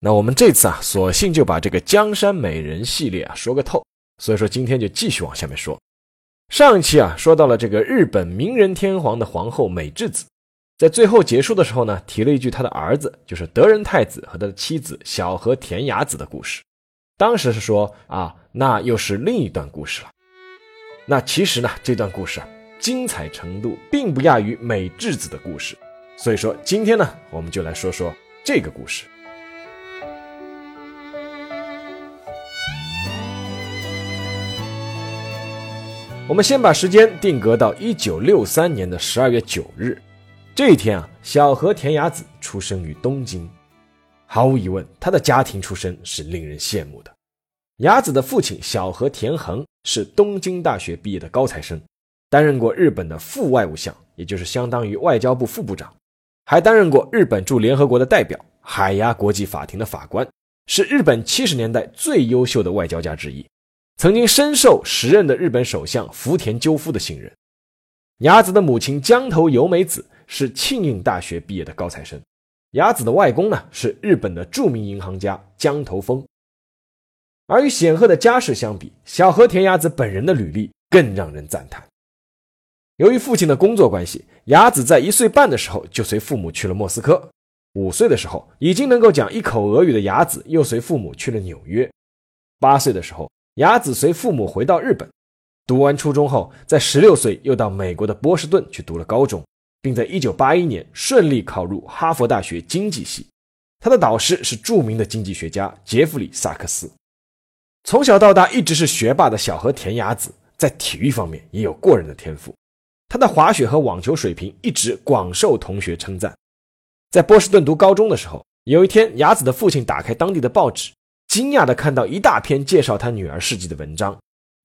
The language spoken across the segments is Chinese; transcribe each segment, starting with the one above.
那我们这次啊，索性就把这个江山美人系列啊说个透。所以说今天就继续往下面说。上一期啊说到了这个日本明仁天皇的皇后美智子，在最后结束的时候呢，提了一句他的儿子就是德仁太子和他的妻子小和田雅子的故事。当时是说啊，那又是另一段故事了。那其实呢，这段故事啊，精彩程度并不亚于美智子的故事。所以说今天呢，我们就来说说这个故事。我们先把时间定格到一九六三年的十二月九日，这一天啊，小和田雅子出生于东京。毫无疑问，他的家庭出身是令人羡慕的。雅子的父亲小和田恒是东京大学毕业的高材生，担任过日本的副外务相，也就是相当于外交部副部长，还担任过日本驻联合国的代表、海牙国际法庭的法官，是日本七十年代最优秀的外交家之一。曾经深受时任的日本首相福田赳夫的信任。雅子的母亲江头由美子是庆应大学毕业的高材生，雅子的外公呢是日本的著名银行家江头丰。而与显赫的家世相比，小和田雅子本人的履历更让人赞叹。由于父亲的工作关系，雅子在一岁半的时候就随父母去了莫斯科。五岁的时候，已经能够讲一口俄语的雅子又随父母去了纽约。八岁的时候。雅子随父母回到日本，读完初中后，在十六岁又到美国的波士顿去读了高中，并在一九八一年顺利考入哈佛大学经济系。他的导师是著名的经济学家杰弗里·萨克斯。从小到大一直是学霸的小和田雅子，在体育方面也有过人的天赋。他的滑雪和网球水平一直广受同学称赞。在波士顿读高中的时候，有一天，雅子的父亲打开当地的报纸。惊讶地看到一大篇介绍他女儿事迹的文章。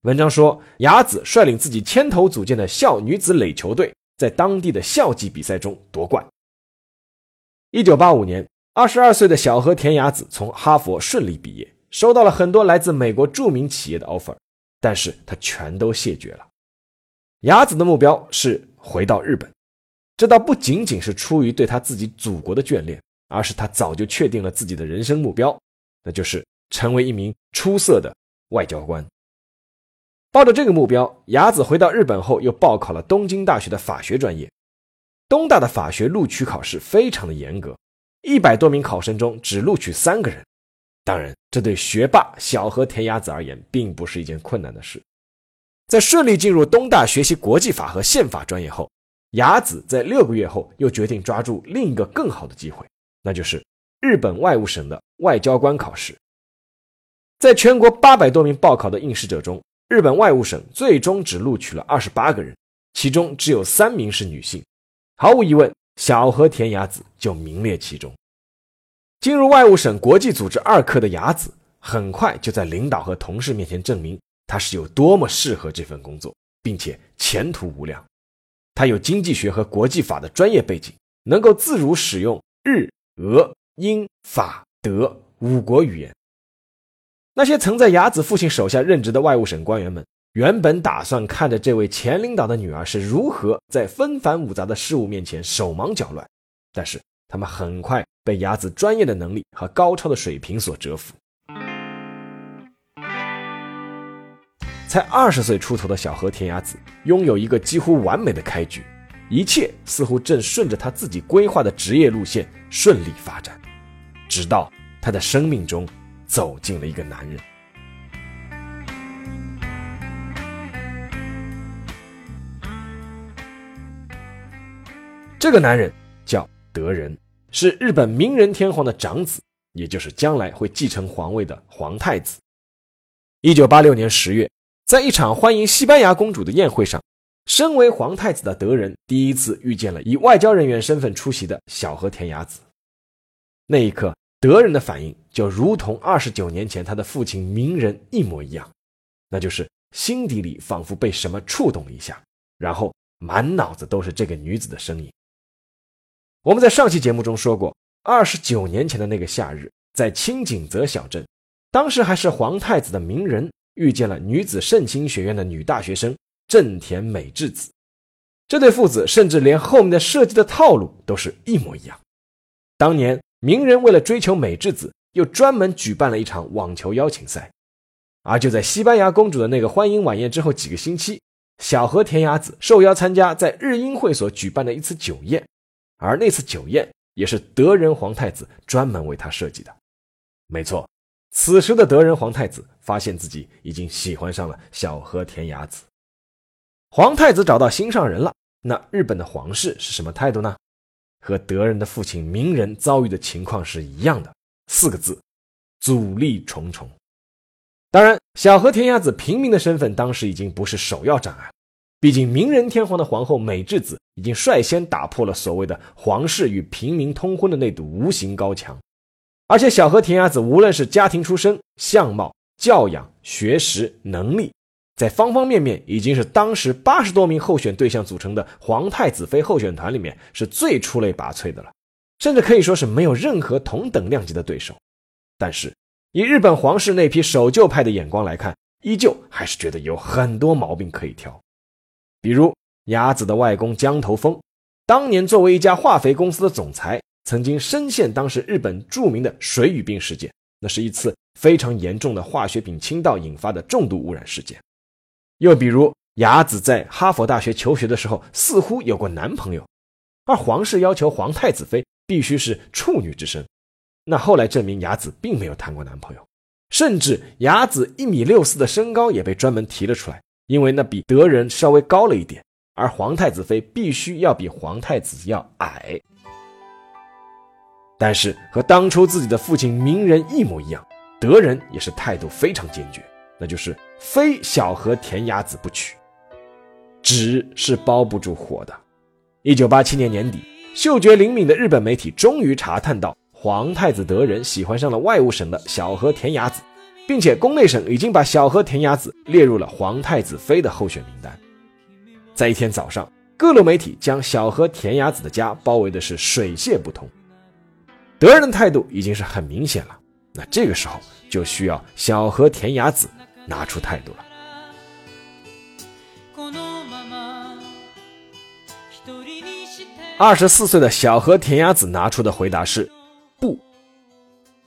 文章说，雅子率领自己牵头组建的校女子垒球队，在当地的校际比赛中夺冠。一九八五年，二十二岁的小和田雅子从哈佛顺利毕业，收到了很多来自美国著名企业的 offer，但是他全都谢绝了。雅子的目标是回到日本，这倒不仅仅是出于对他自己祖国的眷恋，而是他早就确定了自己的人生目标，那就是。成为一名出色的外交官。抱着这个目标，雅子回到日本后，又报考了东京大学的法学专业。东大的法学录取考试非常的严格，一百多名考生中只录取三个人。当然，这对学霸小和田雅子而言，并不是一件困难的事。在顺利进入东大学习国际法和宪法专业后，雅子在六个月后又决定抓住另一个更好的机会，那就是日本外务省的外交官考试。在全国八百多名报考的应试者中，日本外务省最终只录取了二十八个人，其中只有三名是女性。毫无疑问，小和田雅子就名列其中。进入外务省国际组织二科的雅子，很快就在领导和同事面前证明她是有多么适合这份工作，并且前途无量。她有经济学和国际法的专业背景，能够自如使用日、俄、英、法、德五国语言。那些曾在雅子父亲手下任职的外务省官员们，原本打算看着这位前领导的女儿是如何在纷繁芜杂的事物面前手忙脚乱，但是他们很快被雅子专业的能力和高超的水平所折服。才二十岁出头的小和田雅子，拥有一个几乎完美的开局，一切似乎正顺着他自己规划的职业路线顺利发展，直到他的生命中。走进了一个男人。这个男人叫德仁，是日本明仁天皇的长子，也就是将来会继承皇位的皇太子。一九八六年十月，在一场欢迎西班牙公主的宴会上，身为皇太子的德仁第一次遇见了以外交人员身份出席的小和田雅子。那一刻。德人的反应就如同二十九年前他的父亲鸣人一模一样，那就是心底里仿佛被什么触动了一下，然后满脑子都是这个女子的身影。我们在上期节目中说过，二十九年前的那个夏日，在清景泽小镇，当时还是皇太子的鸣人遇见了女子圣心学院的女大学生正田美智子。这对父子甚至连后面的设计的套路都是一模一样。当年鸣人为了追求美智子，又专门举办了一场网球邀请赛。而就在西班牙公主的那个欢迎晚宴之后几个星期，小和田雅子受邀参加在日英会所举办的一次酒宴。而那次酒宴也是德仁皇太子专门为他设计的。没错，此时的德仁皇太子发现自己已经喜欢上了小和田雅子。皇太子找到心上人了，那日本的皇室是什么态度呢？和德仁的父亲鸣人遭遇的情况是一样的，四个字：阻力重重。当然，小和田雅子平民的身份当时已经不是首要障碍。毕竟，明仁天皇的皇后美智子已经率先打破了所谓的皇室与平民通婚的那堵无形高墙，而且小和田雅子无论是家庭出身、相貌、教养、学识、能力，在方方面面已经是当时八十多名候选对象组成的皇太子妃候选团里面是最出类拔萃的了，甚至可以说是没有任何同等量级的对手。但是，以日本皇室那批守旧派的眼光来看，依旧还是觉得有很多毛病可以挑。比如雅子的外公江头丰，当年作为一家化肥公司的总裁，曾经深陷当时日本著名的水俣病事件，那是一次非常严重的化学品倾倒引发的重度污染事件。又比如雅子在哈佛大学求学的时候，似乎有过男朋友，而皇室要求皇太子妃必须是处女之身，那后来证明雅子并没有谈过男朋友，甚至雅子一米六四的身高也被专门提了出来。因为那比德仁稍微高了一点，而皇太子妃必须要比皇太子要矮。但是和当初自己的父亲鸣人一模一样，德仁也是态度非常坚决，那就是非小和田雅子不娶。纸是包不住火的。一九八七年年底，嗅觉灵敏的日本媒体终于查探到皇太子德仁喜欢上了外务省的小和田雅子。并且宫内省已经把小和田雅子列入了皇太子妃的候选名单。在一天早上，各路媒体将小和田雅子的家包围的是水泄不通。德仁的态度已经是很明显了，那这个时候就需要小和田雅子拿出态度了。二十四岁的小和田雅子拿出的回答是。不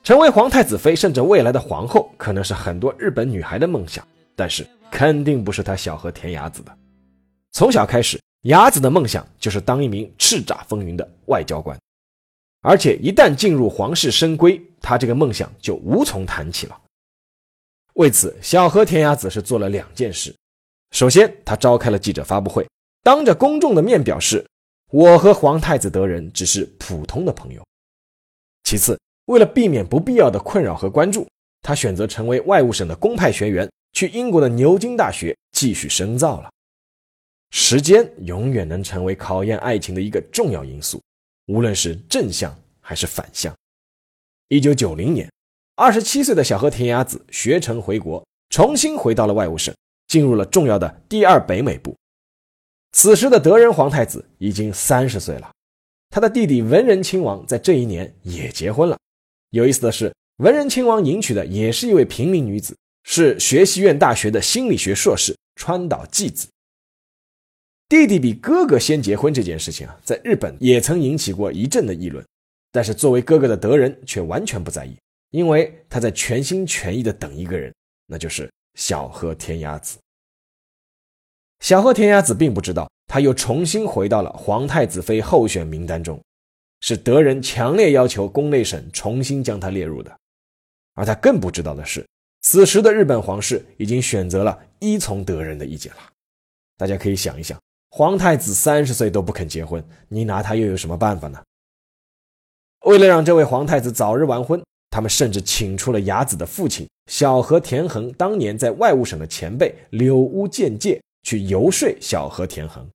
成为皇太子妃，甚至未来的皇后，可能是很多日本女孩的梦想，但是肯定不是她小和田雅子的。从小开始，雅子的梦想就是当一名叱咤风云的外交官，而且一旦进入皇室深闺，她这个梦想就无从谈起了。为此，小和田雅子是做了两件事：首先，他召开了记者发布会，当着公众的面表示，我和皇太子德仁只是普通的朋友；其次，为了避免不必要的困扰和关注，他选择成为外务省的公派学员，去英国的牛津大学继续深造了。时间永远能成为考验爱情的一个重要因素，无论是正向还是反向。一九九零年，二十七岁的小和田雅子学成回国，重新回到了外务省，进入了重要的第二北美部。此时的德仁皇太子已经三十岁了，他的弟弟文仁亲王在这一年也结婚了。有意思的是，文仁亲王迎娶的也是一位平民女子，是学习院大学的心理学硕士川岛纪子。弟弟比哥哥先结婚这件事情啊，在日本也曾引起过一阵的议论，但是作为哥哥的德仁却完全不在意，因为他在全心全意的等一个人，那就是小和田雅子。小和田雅子并不知道，他又重新回到了皇太子妃候选名单中。是德仁强烈要求宫内省重新将他列入的，而他更不知道的是，此时的日本皇室已经选择了依从德仁的意见了。大家可以想一想，皇太子三十岁都不肯结婚，你拿他又有什么办法呢？为了让这位皇太子早日完婚，他们甚至请出了雅子的父亲小和田恒当年在外务省的前辈柳屋健介去游说小和田恒。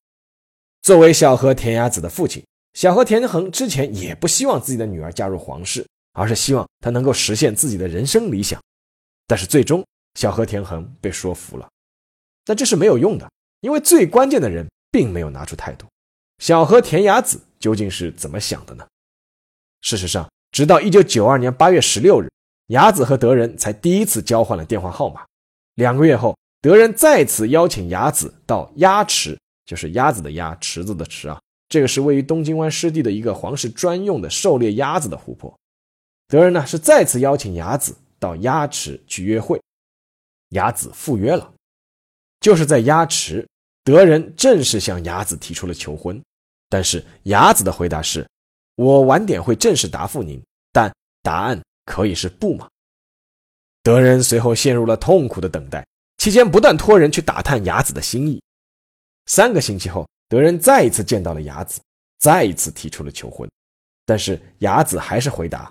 作为小和田雅子的父亲。小和田恒之前也不希望自己的女儿嫁入皇室，而是希望她能够实现自己的人生理想。但是最终，小和田恒被说服了。但这是没有用的，因为最关键的人并没有拿出态度。小和田雅子究竟是怎么想的呢？事实上，直到一九九二年八月十六日，雅子和德仁才第一次交换了电话号码。两个月后，德仁再次邀请雅子到鸭池，就是鸭子的鸭，池子的池啊，这个是位于东京湾湿地的一个皇室专用的狩猎鸭子的湖泊。德仁呢是再次邀请雅子到鸭池去约会，雅子赴约了。就是在鸭池，德仁正式向雅子提出了求婚，但是雅子的回答是。我晚点会正式答复您，但答案可以是不吗？德仁随后陷入了痛苦的等待，期间不断托人去打探雅子的心意。三个星期后，德仁再一次见到了雅子，再一次提出了求婚，但是雅子还是回答：“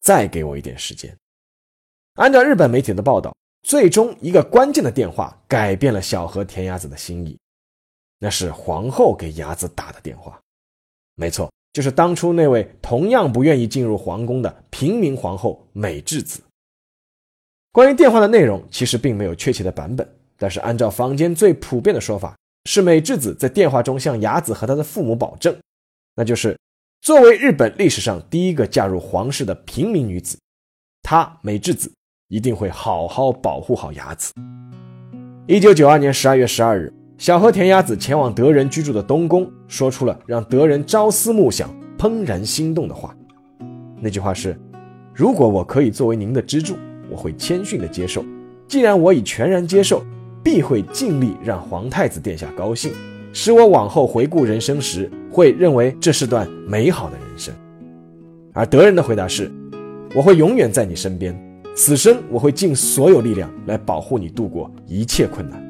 再给我一点时间。”按照日本媒体的报道，最终一个关键的电话改变了小和田雅子的心意，那是皇后给雅子打的电话。没错。就是当初那位同样不愿意进入皇宫的平民皇后美智子。关于电话的内容，其实并没有确切的版本，但是按照坊间最普遍的说法，是美智子在电话中向雅子和他的父母保证，那就是作为日本历史上第一个嫁入皇室的平民女子，她美智子一定会好好保护好雅子。一九九二年十二月十二日。小和田雅子前往德仁居住的东宫，说出了让德仁朝思暮想、怦然心动的话。那句话是：“如果我可以作为您的支柱，我会谦逊地接受。既然我已全然接受，必会尽力让皇太子殿下高兴，使我往后回顾人生时，会认为这是段美好的人生。”而德仁的回答是：“我会永远在你身边，此生我会尽所有力量来保护你度过一切困难。”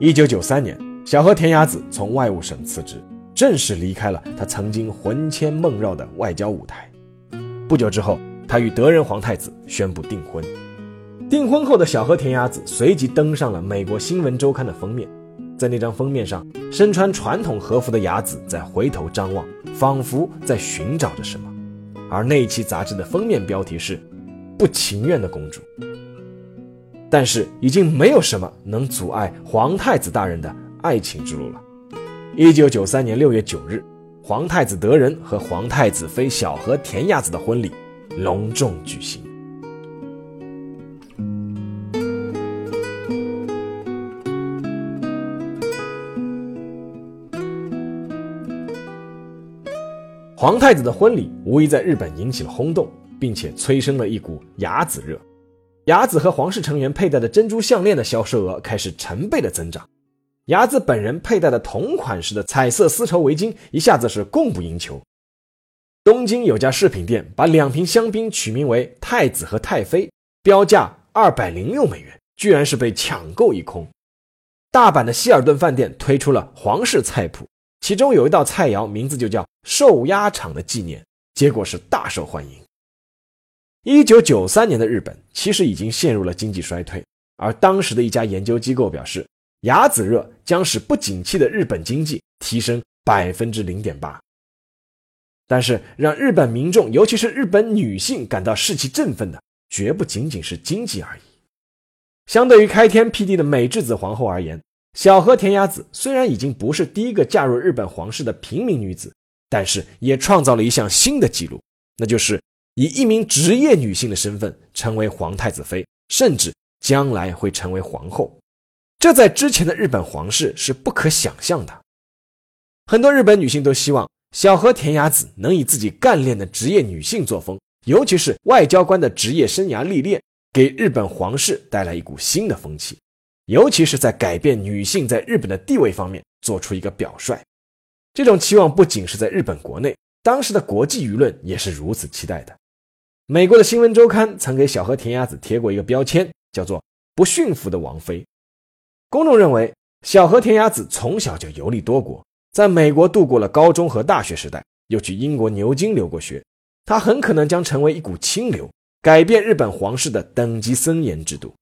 一九九三年，小和田雅子从外务省辞职，正式离开了他曾经魂牵梦绕的外交舞台。不久之后，他与德仁皇太子宣布订婚。订婚后的小和田雅子随即登上了美国新闻周刊的封面。在那张封面上，身穿传统和服的雅子在回头张望，仿佛在寻找着什么。而那一期杂志的封面标题是“不情愿的公主”。但是已经没有什么能阻碍皇太子大人的爱情之路了。一九九三年六月九日，皇太子德仁和皇太子妃小和田雅子的婚礼隆重举行。皇太子的婚礼无疑在日本引起了轰动，并且催生了一股雅子热。雅子和皇室成员佩戴的珍珠项链的销售额开始成倍的增长，雅子本人佩戴的同款式的彩色丝绸围巾一下子是供不应求。东京有家饰品店把两瓶香槟取名为“太子”和“太妃”，标价二百零六美元，居然是被抢购一空。大阪的希尔顿饭店推出了皇室菜谱，其中有一道菜肴名字就叫“寿鸭场的纪念”，结果是大受欢迎。一九九三年的日本其实已经陷入了经济衰退，而当时的一家研究机构表示，雅子热将使不景气的日本经济提升百分之零点八。但是，让日本民众，尤其是日本女性感到士气振奋的，绝不仅仅是经济而已。相对于开天辟地的美智子皇后而言，小和田雅子虽然已经不是第一个嫁入日本皇室的平民女子，但是也创造了一项新的纪录，那就是。以一名职业女性的身份成为皇太子妃，甚至将来会成为皇后，这在之前的日本皇室是不可想象的。很多日本女性都希望小和田雅子能以自己干练的职业女性作风，尤其是外交官的职业生涯历练，给日本皇室带来一股新的风气，尤其是在改变女性在日本的地位方面做出一个表率。这种期望不仅是在日本国内，当时的国际舆论也是如此期待的。美国的新闻周刊曾给小和田雅子贴过一个标签，叫做“不驯服的王妃”。公众认为，小和田雅子从小就游历多国，在美国度过了高中和大学时代，又去英国牛津留过学，她很可能将成为一股清流，改变日本皇室的等级森严制度。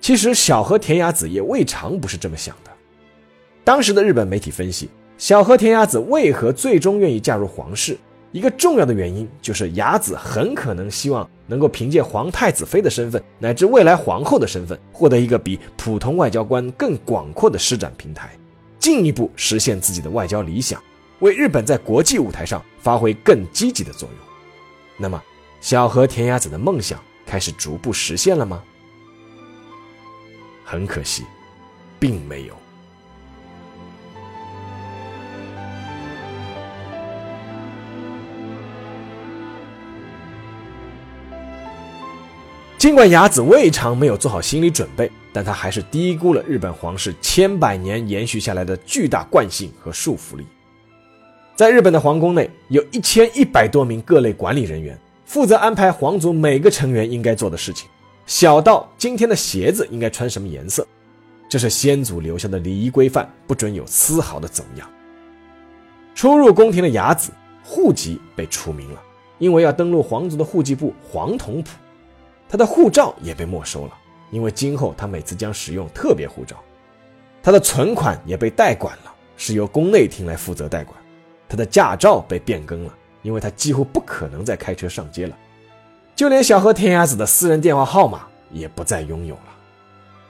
其实，小和田雅子也未尝不是这么想的。当时的日本媒体分析，小和田雅子为何最终愿意嫁入皇室。一个重要的原因就是雅子很可能希望能够凭借皇太子妃的身份，乃至未来皇后的身份，获得一个比普通外交官更广阔的施展平台，进一步实现自己的外交理想，为日本在国际舞台上发挥更积极的作用。那么，小和田雅子的梦想开始逐步实现了吗？很可惜，并没有。尽管雅子未尝没有做好心理准备，但她还是低估了日本皇室千百年延续下来的巨大惯性和束缚力。在日本的皇宫内，有一千一百多名各类管理人员，负责安排皇族每个成员应该做的事情，小到今天的鞋子应该穿什么颜色，这是先祖留下的礼仪规范，不准有丝毫的走样。初入宫廷的雅子，户籍被除名了，因为要登录皇族的户籍部皇统谱。他的护照也被没收了，因为今后他每次将使用特别护照。他的存款也被代管了，是由宫内厅来负责代管。他的驾照被变更了，因为他几乎不可能再开车上街了。就连小和田雅子的私人电话号码也不再拥有了。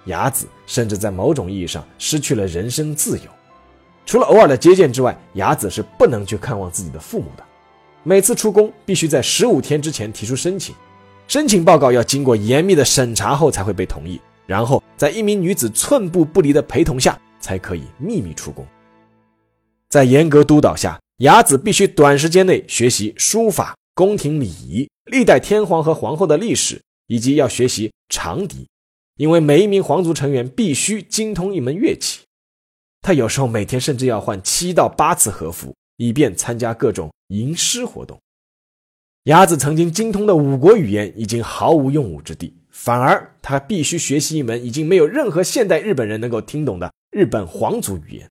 雅子甚至在某种意义上失去了人身自由。除了偶尔的接见之外，雅子是不能去看望自己的父母的。每次出宫必须在十五天之前提出申请。申请报告要经过严密的审查后才会被同意，然后在一名女子寸步不离的陪同下才可以秘密出宫。在严格督导下，雅子必须短时间内学习书法、宫廷礼仪、历代天皇和皇后的历史，以及要学习长笛，因为每一名皇族成员必须精通一门乐器。他有时候每天甚至要换七到八次和服，以便参加各种吟诗活动。雅子曾经精通的五国语言已经毫无用武之地，反而他必须学习一门已经没有任何现代日本人能够听懂的日本皇族语言。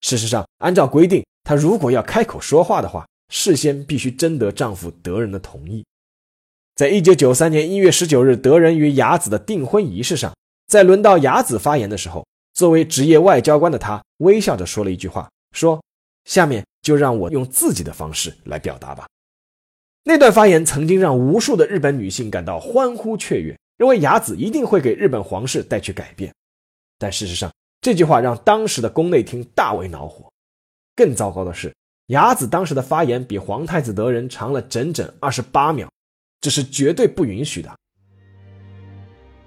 事实上，按照规定，她如果要开口说话的话，事先必须征得丈夫德仁的同意。在一九九三年一月十九日，德仁与雅子的订婚仪式上，在轮到雅子发言的时候，作为职业外交官的她微笑着说了一句话：“说下面就让我用自己的方式来表达吧。”那段发言曾经让无数的日本女性感到欢呼雀跃，认为雅子一定会给日本皇室带去改变。但事实上，这句话让当时的宫内厅大为恼火。更糟糕的是，雅子当时的发言比皇太子德仁长了整整二十八秒，这是绝对不允许的。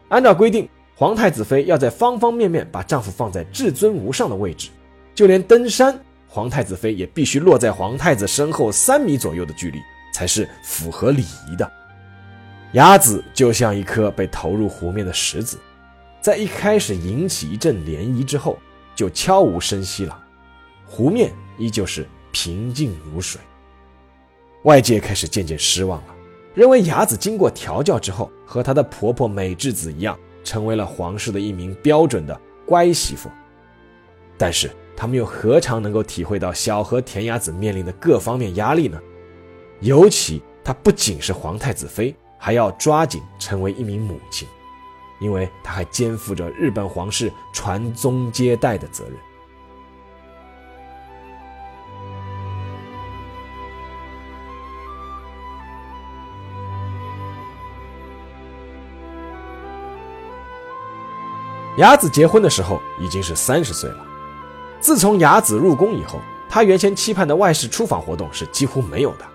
按照规定，皇太子妃要在方方面面把丈夫放在至尊无上的位置，就连登山，皇太子妃也必须落在皇太子身后三米左右的距离。才是符合礼仪的。雅子就像一颗被投入湖面的石子，在一开始引起一阵涟漪之后，就悄无声息了。湖面依旧是平静如水。外界开始渐渐失望了，认为雅子经过调教之后，和她的婆婆美智子一样，成为了皇室的一名标准的乖媳妇。但是他们又何尝能够体会到小和田雅子面临的各方面压力呢？尤其她不仅是皇太子妃，还要抓紧成为一名母亲，因为她还肩负着日本皇室传宗接代的责任。雅子结婚的时候已经是三十岁了。自从雅子入宫以后，她原先期盼的外事出访活动是几乎没有的。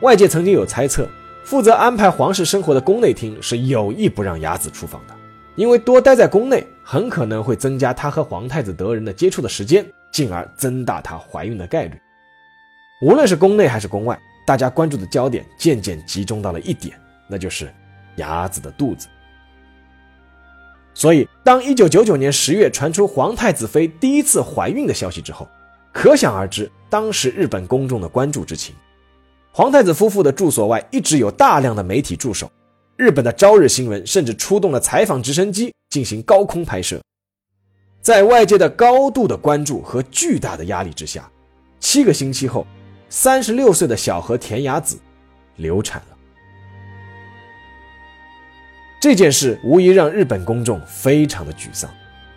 外界曾经有猜测，负责安排皇室生活的宫内厅是有意不让雅子出访的，因为多待在宫内很可能会增加她和皇太子德仁的接触的时间，进而增大她怀孕的概率。无论是宫内还是宫外，大家关注的焦点渐渐集中到了一点，那就是雅子的肚子。所以，当1999年10月传出皇太子妃第一次怀孕的消息之后，可想而知当时日本公众的关注之情。皇太子夫妇的住所外一直有大量的媒体驻守，日本的朝日新闻甚至出动了采访直升机进行高空拍摄。在外界的高度的关注和巨大的压力之下，七个星期后，三十六岁的小和田雅子流产了。这件事无疑让日本公众非常的沮丧，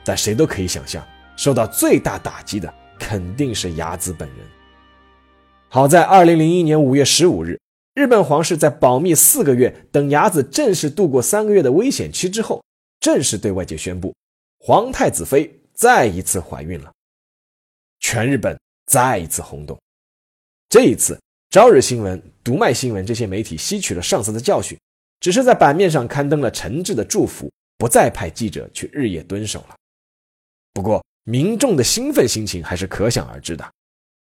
但谁都可以想象，受到最大打击的肯定是雅子本人。好在2001年5月15日，日本皇室在保密四个月，等雅子正式度过三个月的危险期之后，正式对外界宣布，皇太子妃再一次怀孕了。全日本再一次轰动。这一次，朝日新闻、读卖新闻这些媒体吸取了上次的教训，只是在版面上刊登了诚挚的祝福，不再派记者去日夜蹲守了。不过，民众的兴奋心情还是可想而知的。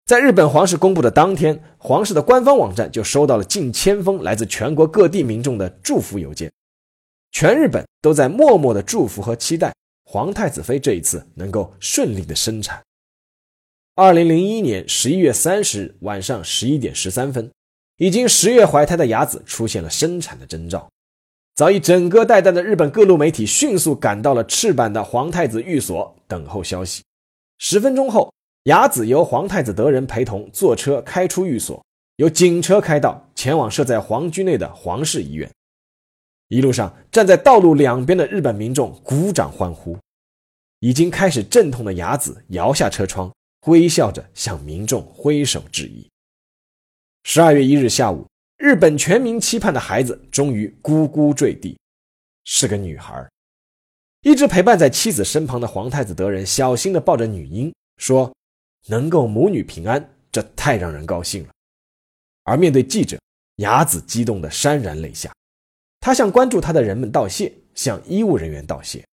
在日本皇室公布的当天，皇室的官方网站就收到了近千封来自全国各地民众的祝福邮件，全日本都在默默的祝福和期待皇太子妃这一次能够顺利的生产。二零零一年十一月三十日晚上十一点十三分，已经十月怀胎的雅子出现了生产的征兆。早已整个待旦的日本各路媒体迅速赶到了赤坂的皇太子寓所等候消息。十分钟后，雅子由皇太子德仁陪同坐车开出寓所，由警车开道前往设在皇居内的皇室医院。一路上，站在道路两边的日本民众鼓掌欢呼。已经开始阵痛的雅子摇下车窗。微笑着向民众挥手致意。十二月一日下午，日本全民期盼的孩子终于咕咕坠地，是个女孩。一直陪伴在妻子身旁的皇太子德仁小心地抱着女婴，说：“能够母女平安，这太让人高兴了。”而面对记者，雅子激动得潸然泪下。她向关注她的人们道谢，向医务人员道谢。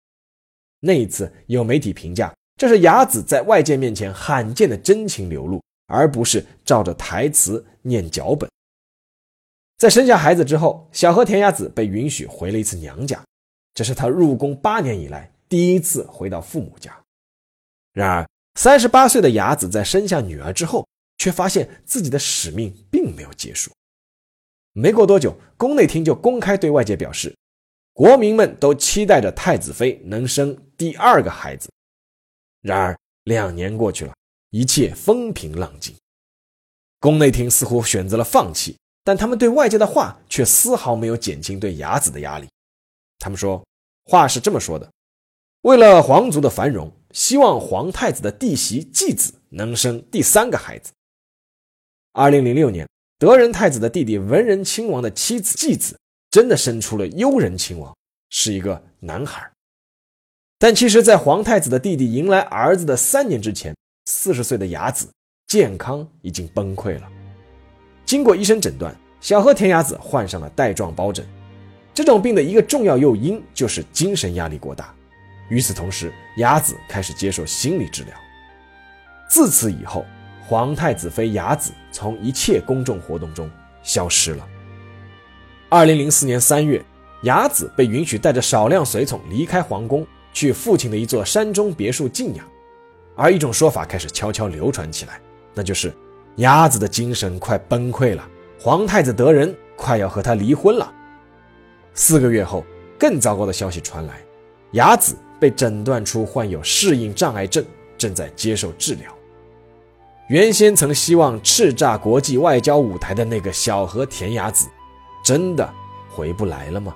那一次，有媒体评价。这是雅子在外界面前罕见的真情流露，而不是照着台词念脚本。在生下孩子之后，小和田雅子被允许回了一次娘家，这是她入宫八年以来第一次回到父母家。然而，三十八岁的雅子在生下女儿之后，却发现自己的使命并没有结束。没过多久，宫内厅就公开对外界表示，国民们都期待着太子妃能生第二个孩子。然而，两年过去了，一切风平浪静。宫内厅似乎选择了放弃，但他们对外界的话却丝毫没有减轻对雅子的压力。他们说，话是这么说的：为了皇族的繁荣，希望皇太子的弟媳继子能生第三个孩子。二零零六年，德仁太子的弟弟文仁亲王的妻子继子真的生出了悠仁亲王，是一个男孩。但其实，在皇太子的弟弟迎来儿子的三年之前，四十岁的雅子健康已经崩溃了。经过医生诊断，小和田雅子患上了带状疱疹。这种病的一个重要诱因就是精神压力过大。与此同时，雅子开始接受心理治疗。自此以后，皇太子妃雅子从一切公众活动中消失了。二零零四年三月，雅子被允许带着少量随从离开皇宫。去父亲的一座山中别墅静养，而一种说法开始悄悄流传起来，那就是雅子的精神快崩溃了，皇太子德仁快要和她离婚了。四个月后，更糟糕的消息传来，雅子被诊断出患有适应障碍症，正在接受治疗。原先曾希望叱咤国际外交舞台的那个小和田雅子，真的回不来了吗？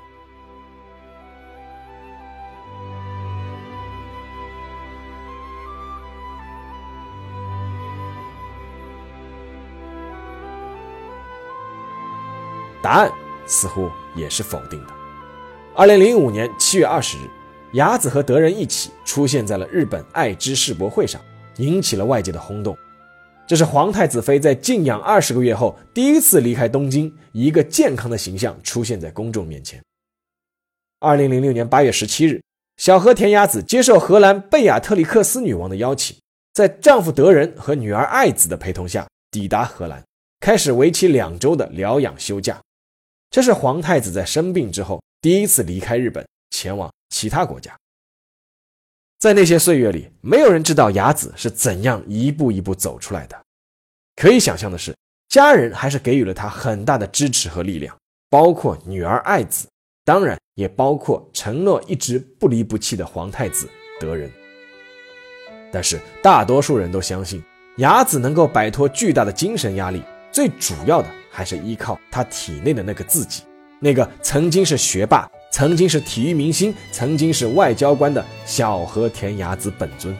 答案似乎也是否定的。二零零五年七月二十日，雅子和德仁一起出现在了日本爱知世博会上，引起了外界的轰动。这是皇太子妃在静养二十个月后第一次离开东京，以一个健康的形象出现在公众面前。二零零六年八月十七日，小和田雅子接受荷兰贝亚特里克斯女王的邀请，在丈夫德仁和女儿爱子的陪同下抵达荷兰，开始为期两周的疗养休假。这是皇太子在生病之后第一次离开日本，前往其他国家。在那些岁月里，没有人知道雅子是怎样一步一步走出来的。可以想象的是，家人还是给予了他很大的支持和力量，包括女儿爱子，当然也包括承诺一直不离不弃的皇太子德仁。但是，大多数人都相信雅子能够摆脱巨大的精神压力，最主要的。还是依靠他体内的那个自己，那个曾经是学霸、曾经是体育明星、曾经是外交官的小和田雅子本尊。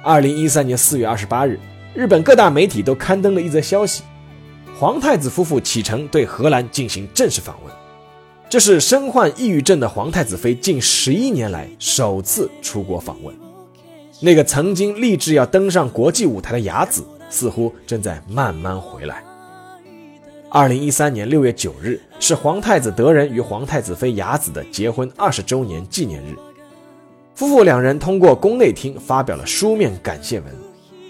二零一三年四月二十八日，日本各大媒体都刊登了一则消息：皇太子夫妇启程对荷兰进行正式访问。这是身患抑郁症的皇太子妃近十一年来首次出国访问。那个曾经立志要登上国际舞台的雅子，似乎正在慢慢回来。二零一三年六月九日是皇太子德仁与皇太子妃雅子的结婚二十周年纪念日。夫妇两人通过宫内厅发表了书面感谢文，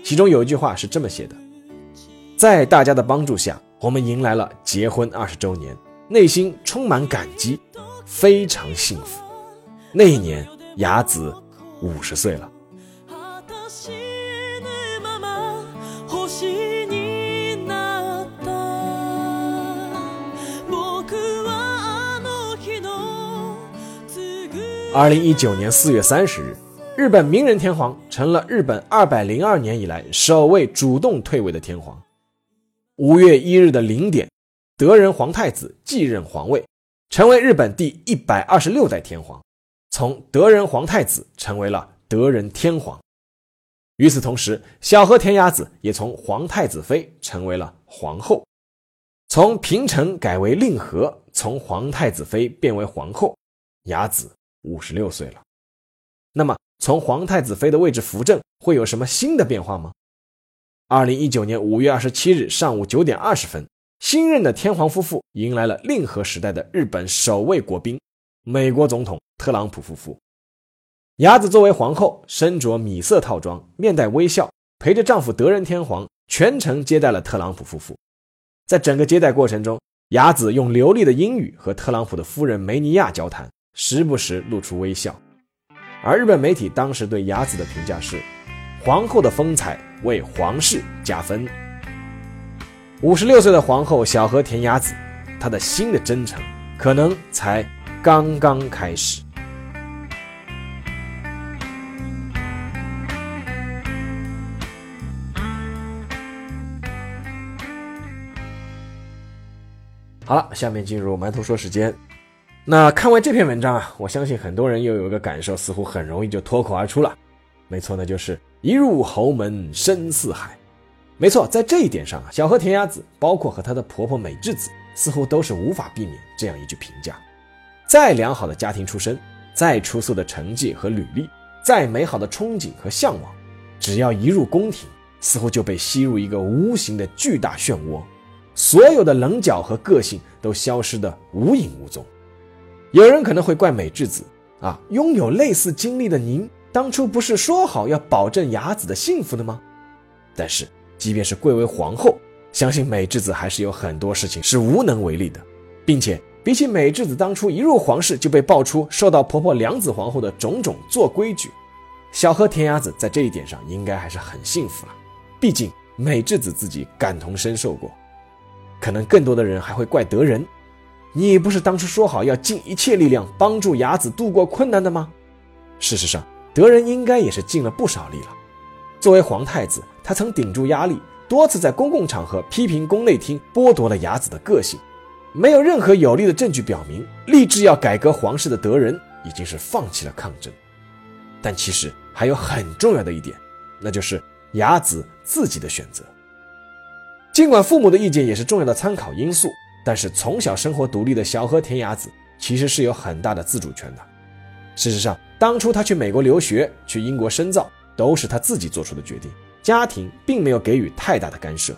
其中有一句话是这么写的：“在大家的帮助下，我们迎来了结婚二十周年。”内心充满感激，非常幸福。那一年，雅子五十岁了。二零一九年四月三十日，日本明仁天皇成了日本二百零二年以来首位主动退位的天皇。五月一日的零点。德仁皇太子继任皇位，成为日本第一百二十六代天皇，从德仁皇太子成为了德仁天皇。与此同时，小和田雅子也从皇太子妃成为了皇后，从平成改为令和，从皇太子妃变为皇后。雅子五十六岁了。那么，从皇太子妃的位置扶正会有什么新的变化吗？二零一九年五月二十七日上午九点二十分。新任的天皇夫妇迎来了令和时代的日本首位国宾，美国总统特朗普夫妇。雅子作为皇后，身着米色套装，面带微笑，陪着丈夫德仁天皇全程接待了特朗普夫妇。在整个接待过程中，雅子用流利的英语和特朗普的夫人梅尼亚交谈，时不时露出微笑。而日本媒体当时对雅子的评价是：皇后的风采为皇室加分。五十六岁的皇后小和田雅子，她的新的征程可能才刚刚开始。好了，下面进入馒头说时间。那看完这篇文章啊，我相信很多人又有一个感受，似乎很容易就脱口而出了。没错，那就是一入侯门深似海。没错，在这一点上啊，小和田雅子，包括和她的婆婆美智子，似乎都是无法避免这样一句评价：再良好的家庭出身，再出色的成绩和履历，再美好的憧憬和向往，只要一入宫廷，似乎就被吸入一个无形的巨大漩涡，所有的棱角和个性都消失的无影无踪。有人可能会怪美智子啊，拥有类似经历的您，当初不是说好要保证雅子的幸福的吗？但是。即便是贵为皇后，相信美智子还是有很多事情是无能为力的，并且比起美智子当初一入皇室就被爆出受到婆婆良子皇后的种种做规矩，小和田雅子在这一点上应该还是很幸福了。毕竟美智子自己感同身受过。可能更多的人还会怪德仁，你不是当初说好要尽一切力量帮助雅子度过困难的吗？事实上，德仁应该也是尽了不少力了。作为皇太子。他曾顶住压力，多次在公共场合批评宫内厅剥夺了雅子的个性。没有任何有力的证据表明，立志要改革皇室的德仁已经是放弃了抗争。但其实还有很重要的一点，那就是雅子自己的选择。尽管父母的意见也是重要的参考因素，但是从小生活独立的小和田雅子其实是有很大的自主权的。事实上，当初她去美国留学、去英国深造，都是她自己做出的决定。家庭并没有给予太大的干涉，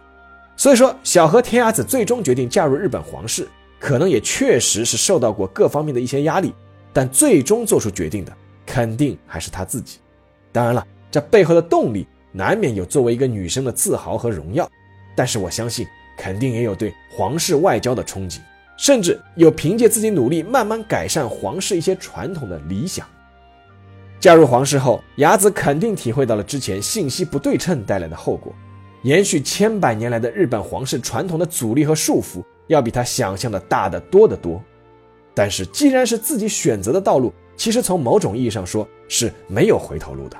所以说小和田雅子最终决定嫁入日本皇室，可能也确实是受到过各方面的一些压力，但最终做出决定的肯定还是她自己。当然了，这背后的动力难免有作为一个女生的自豪和荣耀，但是我相信肯定也有对皇室外交的憧憬，甚至有凭借自己努力慢慢改善皇室一些传统的理想。嫁入皇室后，雅子肯定体会到了之前信息不对称带来的后果。延续千百年来的日本皇室传统的阻力和束缚，要比他想象的大得多得多。但是，既然是自己选择的道路，其实从某种意义上说是没有回头路的。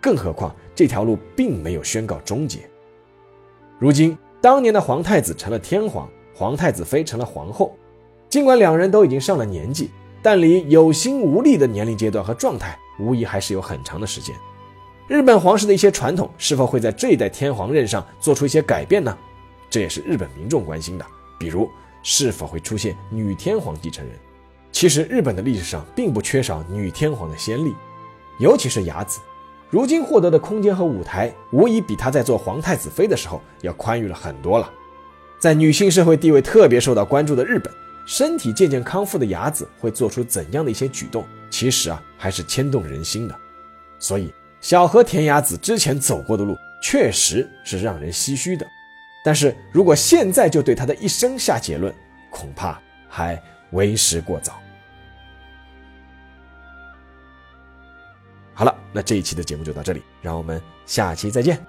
更何况，这条路并没有宣告终结。如今，当年的皇太子成了天皇，皇太子妃成了皇后。尽管两人都已经上了年纪，但离有心无力的年龄阶段和状态。无疑还是有很长的时间。日本皇室的一些传统是否会在这一代天皇任上做出一些改变呢？这也是日本民众关心的。比如，是否会出现女天皇继承人？其实，日本的历史上并不缺少女天皇的先例，尤其是雅子，如今获得的空间和舞台，无疑比她在做皇太子妃的时候要宽裕了很多了。在女性社会地位特别受到关注的日本，身体渐渐康复的雅子会做出怎样的一些举动？其实啊，还是牵动人心的。所以，小和田雅子之前走过的路，确实是让人唏嘘的。但是如果现在就对她的一生下结论，恐怕还为时过早。好了，那这一期的节目就到这里，让我们下期再见。